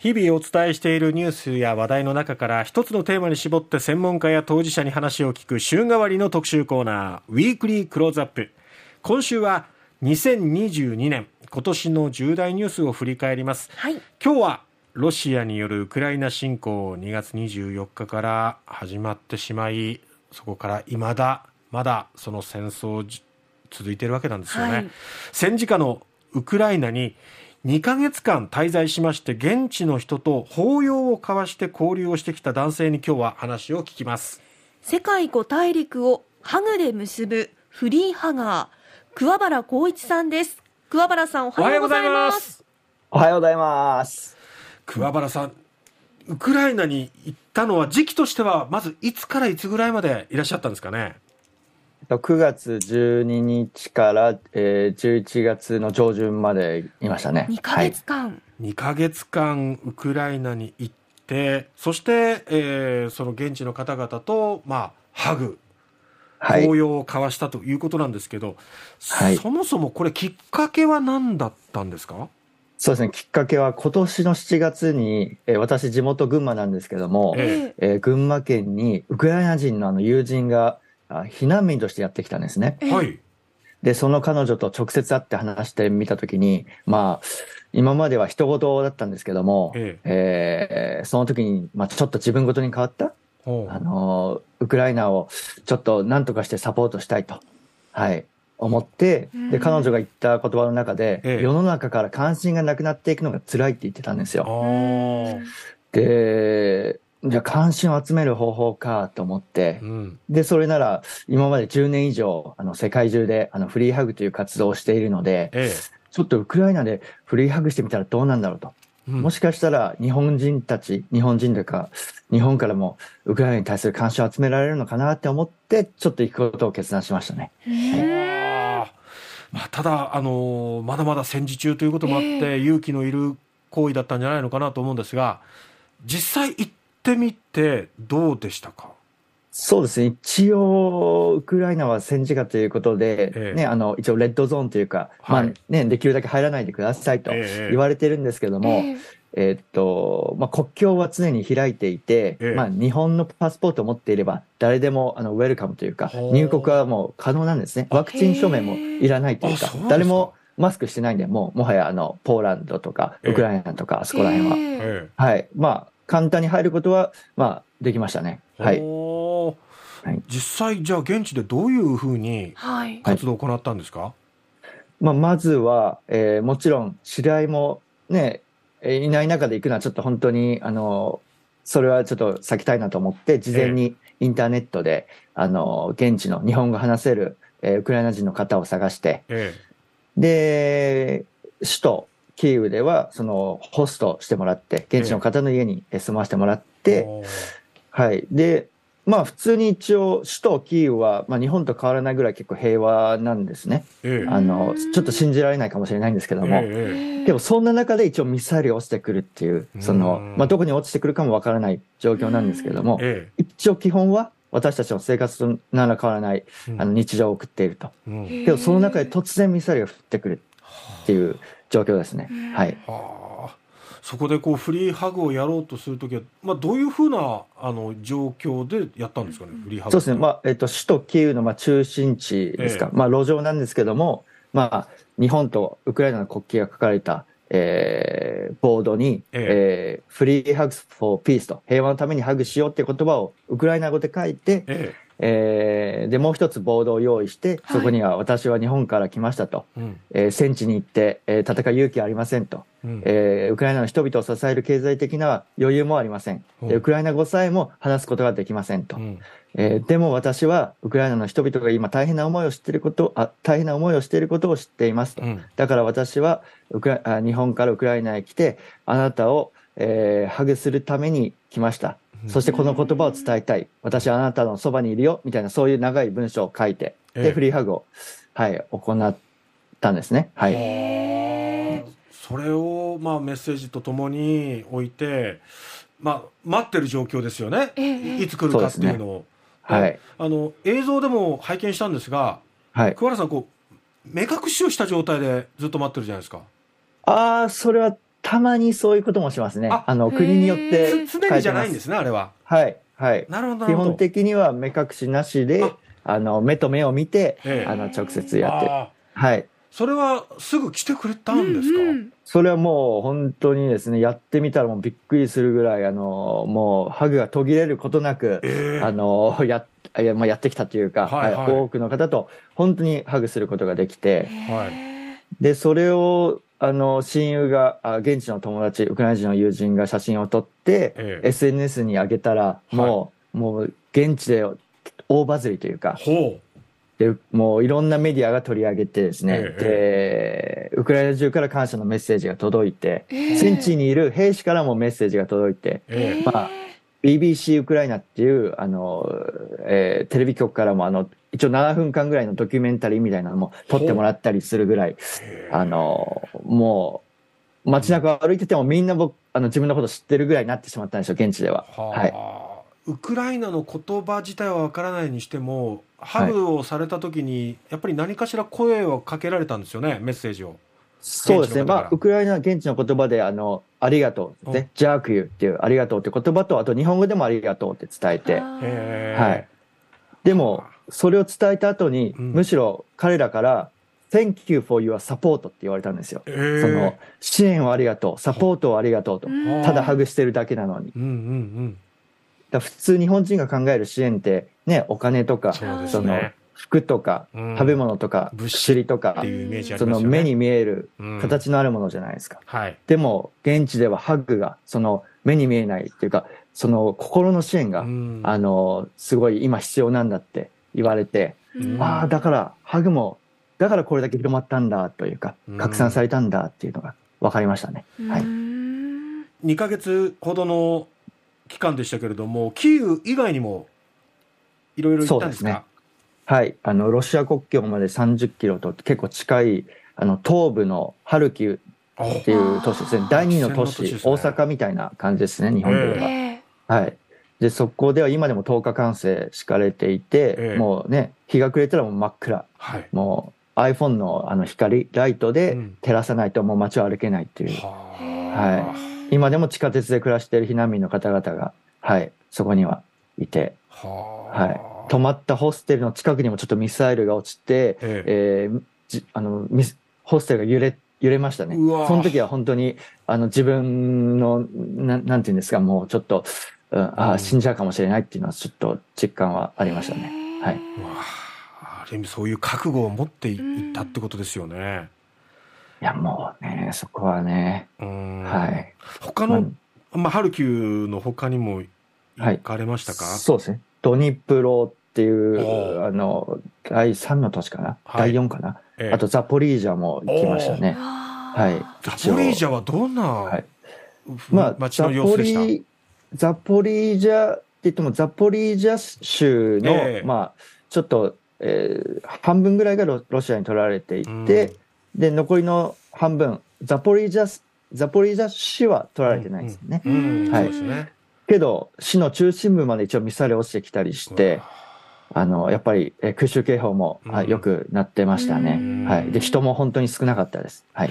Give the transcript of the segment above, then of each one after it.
日々お伝えしているニュースや話題の中から一つのテーマに絞って専門家や当事者に話を聞く週替わりの特集コーナーウィークリークローズアップ今週は2022年今年の重大ニュースを振り返ります、はい、今日はロシアによるウクライナ侵攻2月24日から始まってしまいそこからいまだまだその戦争続いているわけなんですよね、はい、戦時下のウクライナに2ヶ月間滞在しまして現地の人と抱擁を交わして交流をしてきた男性に今日は話を聞きます。世界5大陸をハグで結ぶフリーハガー桑原光一さんです。桑原さんおはようございます。おはようございます。桑原さんウクライナに行ったのは時期としてはまずいつからいつぐらいまでいらっしゃったんですかね？9月12日から、えー、11月の上旬までいましたね。2ヶ月間、はい、2ヶ月間ウクライナに行って、そして、えー、その現地の方々と、まあ、ハグ、抱擁を交わしたということなんですけど、はい、そもそもこれきっかけは何だったんですか？そうですね、きっかけは今年の7月に、えー、私地元群馬なんですけども、え。えー、群馬県にウクライナ人のあの友人が避難民としてやってきたんですね。はい。で、その彼女と直接会って話してみたときに、まあ、今までは人事だったんですけども、えええー、その時に、まあ、ちょっと自分ごとに変わった、あの、ウクライナをちょっと何とかしてサポートしたいと、はい、思って、で、彼女が言った言葉の中で、ええ、世の中から関心がなくなっていくのが辛いって言ってたんですよ。で、じゃあ関心を集める方法かと思って、うん、で、それなら今まで10年以上、あの、世界中であのフリーハグという活動をしているので、ええ、ちょっとウクライナでフリーハグしてみたらどうなんだろうと。うん、もしかしたら日本人たち、日本人というか、日本からもウクライナに対する関心を集められるのかなって思って、ちょっと行くことを決断しましたね。はい、まあ、ただ、あのまだまだ戦時中ということもあって、勇気のいる行為だったんじゃないのかなと思うんですが、実際行っってみてどうでしたか？そうですね。一応、ウクライナは戦時下ということで、ええ、ね、あの、一応、レッドゾーンというか、はい、まあね、できるだけ入らないでくださいと言われてるんですけども、ええ。ー、っと、まあ、国境は常に開いていて、まあ、日本のパスポートを持っていれば、誰でも、あの、ウェルカムというか、入国はもう可能なんですね。ワクチン証明もいらないというか、誰もマスクしてないんで、もう、もはや、あの、ポーランドとか、ウクライナとか、あそこら辺は。はい。まあ、簡単に入ることは、まあ、できましたね。はい。はい、実際、じゃあ現地でどういうふうに活動を行ったんですか、はい、まあ、まずは、えー、もちろん、知り合いもね、いない中で行くのはちょっと本当に、あの、それはちょっと避けたいなと思って、事前にインターネットで、えー、あの、現地の日本語話せる、えー、ウクライナ人の方を探して、えー、で、首都キーウでは、その、ホストしてもらって、現地の方の家に住まわせてもらって、はい。で、まあ普通に一応、首都キーウは、まあ日本と変わらないぐらい結構平和なんですね。あの、ちょっと信じられないかもしれないんですけども。でもそんな中で一応ミサイルが落ちてくるっていう、その、まあどこに落ちてくるかもわからない状況なんですけども、一応基本は私たちの生活となら変わらない、あの日常を送っていると。けどその中で突然ミサイルが降ってくるっていう、状況ですね。はい。はあ、そこでこうフリーハグをやろうとするときは、まあ、どういうふうなあの状況でやったんですかね、フリーハグそうですね、まあえっと、首都キーウのまあ中心地ですか、えまあ、路上なんですけども、まあ、日本とウクライナの国旗が書かれた、えー、ボードに、ええ。ー、フリーハグフォーピースと、平和のためにハグしようっていう言葉をウクライナ語で書いて、えええー、で、もう一つボードを用意して、そこには私は日本から来ましたと、はい、えー、戦地に行って、えー、戦う勇気ありませんと、うん、えー、ウクライナの人々を支える経済的な余裕もありません。うん、ウクライナ語さえも話すことができませんと。うん、えー、でも私はウクライナの人々が今大変な思いを知っていること、あ大変な思いをしていることを知っていますと。うん、だから私はウクラあ日本からウクライナへ来て、あなたを、えー、ハグするために来ました。そしてこの言葉を伝えたい。私はあなたのそばにいるよ。みたいなそういう長い文章を書いて、で、フリーハグを、はい、行ったんですね。はい。それを、まあ、メッセージとともに置いて、まあ、待ってる状況ですよね。いつ来るかっていうのを。はい。あの、映像でも拝見したんですが、はい。桑原さん、こう、目隠しをした状態でずっと待ってるじゃないですか。ああ、それはたまにそういうこともしますね。ああの、国によってつ常にじゃないんですね、あれは。はい、はい。なるほど、な基るほど。本的には目隠しなしであ、あの、目と目を見て、ええ。あの、直接やって。はい。ーそれはすぐ来てくれたんですか、うんうん。それはもう本当にですね、やってみたらもうびっくりするぐらい、あの、もうハグが途切れることなく、ええ。あの、や、いやまあ、やってきたというか、はいはい。多くの方と本当にハグすることができて、はい。で、それを、あの、親友が、あ現地の友達、ウクライナ人の友人が写真を撮って、ええ。SNS に上げたら、もう、もう、現地で大バズりというか、ほで、もういろんなメディアが取り上げてですね、えで、ウクライナ中から感謝のメッセージが届いて、えー戦地にいる兵士からもメッセージが届いて、う。ええ。まあ BBC ウクライナっていう、あの、えーテレビ局からも、あの、一応7分間ぐらいのドキュメンタリーみたいなのも撮ってもらったりするぐらい、あの、もう、街中を歩いててもみんな僕、あの、自分のこと知ってるぐらいになってしまったんですよ、現地では。はい。ウクライナの言葉自体はわからないにしてもハグをされた時にやっぱり何かしら声をかけられたんですよねメッセージをそうですね。まあ、ウクライナ現地の言葉で、あの、ありがとうね。ジャークユーっていう、ありがとうって言葉と、あと日本語でもありがとうって伝えて、はい。でも、それを伝えた後に、うん。むしろ彼らから、Thank you for your support って言われたんですよ。ええその、支援をありがとう、サポートをありがとうと。うん。ただハグしてるだけなのに。うんうんだ普通日本人が考える支援って、ね、お金とかうん、そうですそのね、服とか、うん。食べ物とか、物資薬とかって、いうイメージありその目に見えるうん。形のあるものじゃないですか。はい。でも、現地ではハッグが、その目に見えないっていうか、その心の支援が、うん。あの、すごい今必要なんだって言われて、うんああ、だから、ハグも、だからこれだけ広まったんだというかうん、拡散されたんだっていうのが分かりましたね。はい。うん2ヶ月ほどの期間でしたけれどもキーウ以外にもいろいろ行ったんですか？はい。あの、ロシア国境まで30キロと結構近い、あの、東部のハルキウおっていう都市ですね。第二の都市、ね大阪みたいな感じですね、日本では。えはい。で、そこでは今でも10日間制敷かれていて、ええ。もうね、日が暮れたらもう真っ暗。はい。もう iPhone のあの光、ライトでうん。照らさないともう街を歩けないっていう。は今でも地下鉄で暮らしている避難民の方々が、はい、そこにはいて、あ。ははい。泊まったホステルの近くにもちょっとミサイルが落ちて、ええ。ーじあのミスホステルが揺れ揺れましたね。その時は本当にあの自分のななんていうんですかもうちょっと、うん、あうん。あ死んじゃうかもしれないっていうのはちょっと実感はありましたね。はい。ある意味そういう覚悟を持っていったってことですよね。いやもうねそこはね、うん。はい。他まあ。の、まあ、ハルキウの他にも行かれましたか、そうですね。ドニプロっていおううあの第3の都市かな、はい。第4かな、ええ。あとザポリージャも行きましたね。ははい。ザポリージャはどんな、はい。まあ、街の様子でした、リザポリージャって言っても、ザポリージャ州の、ええまあ、ちょっと、えー半分ぐらいがロロシアに取られていて、うんで、残りの半分、ザポリージャ、ザポリージャ市は取られてないですね。うんうんはいそうですね。けど、市の中心部まで一応ミサイル落ちてきたりして、あの、やっぱり、えー空襲警報も、あうんよくなってましたね。うんはい。で、人も本当に少なかったです。はい。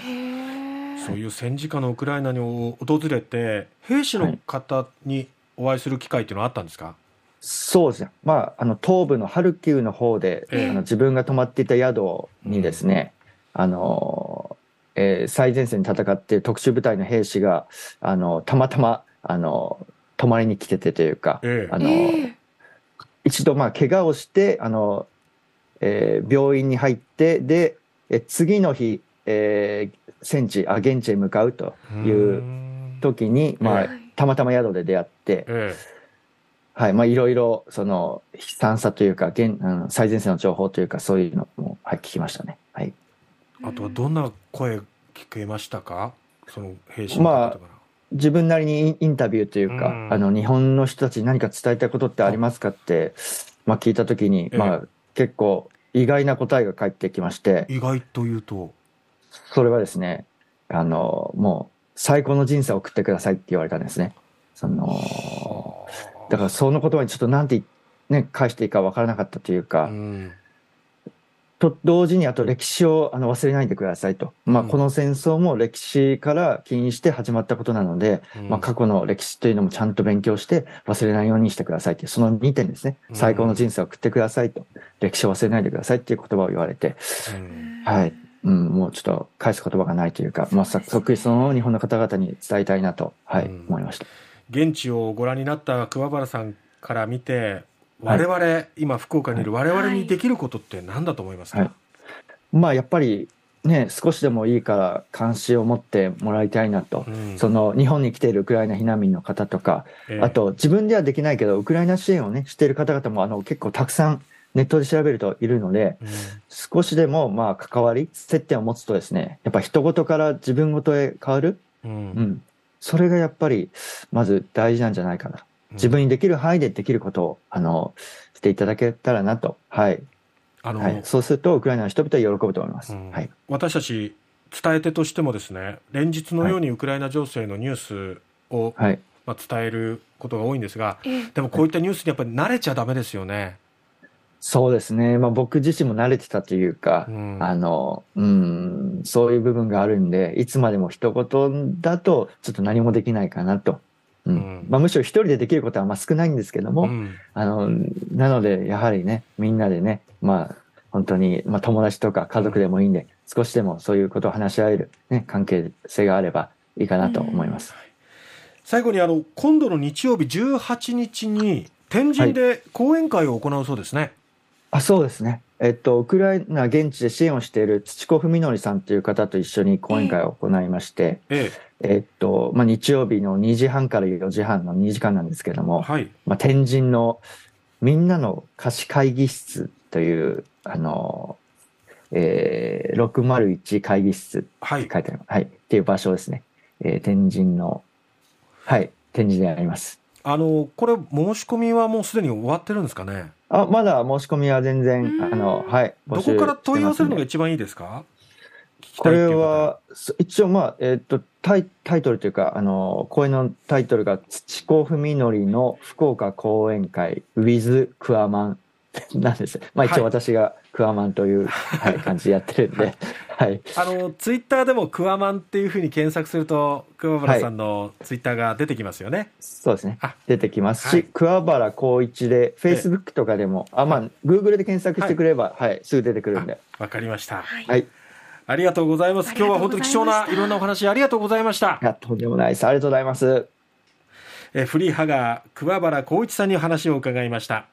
そういう戦時下のウクライナに訪れて兵士の方にお会いする機会っていうのはあったんですか、そうですね。まあ、あの、東部のハルキウの方で、ええ。あの自分が泊まっていた宿にですね、あの、えー最前線に戦っている特殊部隊の兵士が、あの、たまたま、あの、泊まりに来ててというか、ええ。あの、一度、まあ、怪我をして、あの、えー病院に入って、で、え次の日、えー戦地、あ、現地へ向かうという時に、まあえ、たまたま宿で出会って、えはい、まあいろいろ、その、悲惨さというか、現、うん、最前線の情報というか、そういうのも、はい、聞きましたね。はい。えあとはどんな声聞けましたか？その兵士の方々から、自分なりにインタビューというか、うん。あの、日本の人たちに何か伝えたいことってありますかって、まあ聞いたときに、ええ。まあ結構意外な答えが返ってきまして、意外というとそれはですね、あの、もう、最高の人生を送ってくださいって言われたんですね。その、だからその言葉にちょっとなんて、ね、返していいかわからなかったというか、うんと同時にあと歴史をあの忘れないでくださいと。まあ、この戦争も歴史から起因して始まったことなので、うん、まあ、過去の歴史というのもちゃんと勉強して忘れないようにしてくださいっていう、その2点ですね。最高の人生を送ってくださいと。歴史を忘れないでくださいっていう言葉を言われて、はい。うん、もうちょっと返す言葉がないというか、まあ、そっくりその日本の方々に伝えたいなと、はい、思いました。現地をご覧になった桑原さんから見て、我々、はい、今福岡にいる我々にできることって何だと思いますか、はい、まあやっぱりね、少しでもいいから関心を持ってもらいたいなと、うん、その日本に来ているウクライナ避難民の方とか、えー、あと自分ではできないけど、ウクライナ支援をね、している方々もあの結構たくさんネットで調べるといるので、うん、少しでもまあ関わり、接点を持つとですね、やっぱ人事から自分事へ変わる、うん、うん、それがやっぱりまず大事なんじゃないかな。自分にできる範囲でできることを、あの、していただけたらなと。はい。あの、はい、そうすると、ウクライナの人々は喜ぶと思います。うん、はい。私たち、伝え手としてもですね、連日のようにウクライナ情勢のニュースを、はい、まあ、伝えることが多いんですが、でもこういったニュースにやっぱり慣れちゃだめですよね。そうですね。まあ僕自身も慣れてたというか、うん、あの、うん、そういう部分があるんで、いつまでも一言だとちょっと何もできないかなと。うん、まあ、むしろ一人でできることはまあ少ないんですけども、うん、あのなのでやはりねみんなでねまあ本当に、まあ、友達とか家族でもいいんで、少しでもそういうことを話し合える、ね、関係性があればいいかなと思います。最後にあの今度の日曜日18日に天神で講演会を行うそうですね。はい、あそうですね。えっと、ウクライナ現地で支援をしている土子文則さんという方と一緒に講演会を行いまして、ええ。えっと、まあ、日曜日の2時半から4時半の2時間なんですけども、はい、まあ、天神のみんなの貸し会議室という、あの、えー、601会議室って書いてある、はい、はい、っていう場所ですね。えー、天神の、はい、天神であります。あの、これ、申し込みはもうすでに終わってるんですかね？あ、まだ申し込みは全然、あの、はい。どこから問い合わせるのが一番いいですか？これは、一応まあ、えっ、とタイ、タイトルというか、あの、講演のタイトルが、土子文則の福岡講演会 with クワマン なんです。まあ一応私がクワマンという、はい、感じでやってるんで、はい。あの、ツイッターでもクワマンっていうふうに検索すると、桑原さんのツイッターが出てきますよね。はい、そうですね。出てきますし、はい、桑原光一で、フェイスブックとかでも、あ、まあ、グーグルで検索してくれば、はい、はい、すぐ出てくるんで。わかりました。はい。ありがとうございます。今日は本当に貴重ないろんなお話ありがとうございました。いや、とんでもないです。ありがとうございます。えフリーハガー、桑原光一さんに話を伺いました。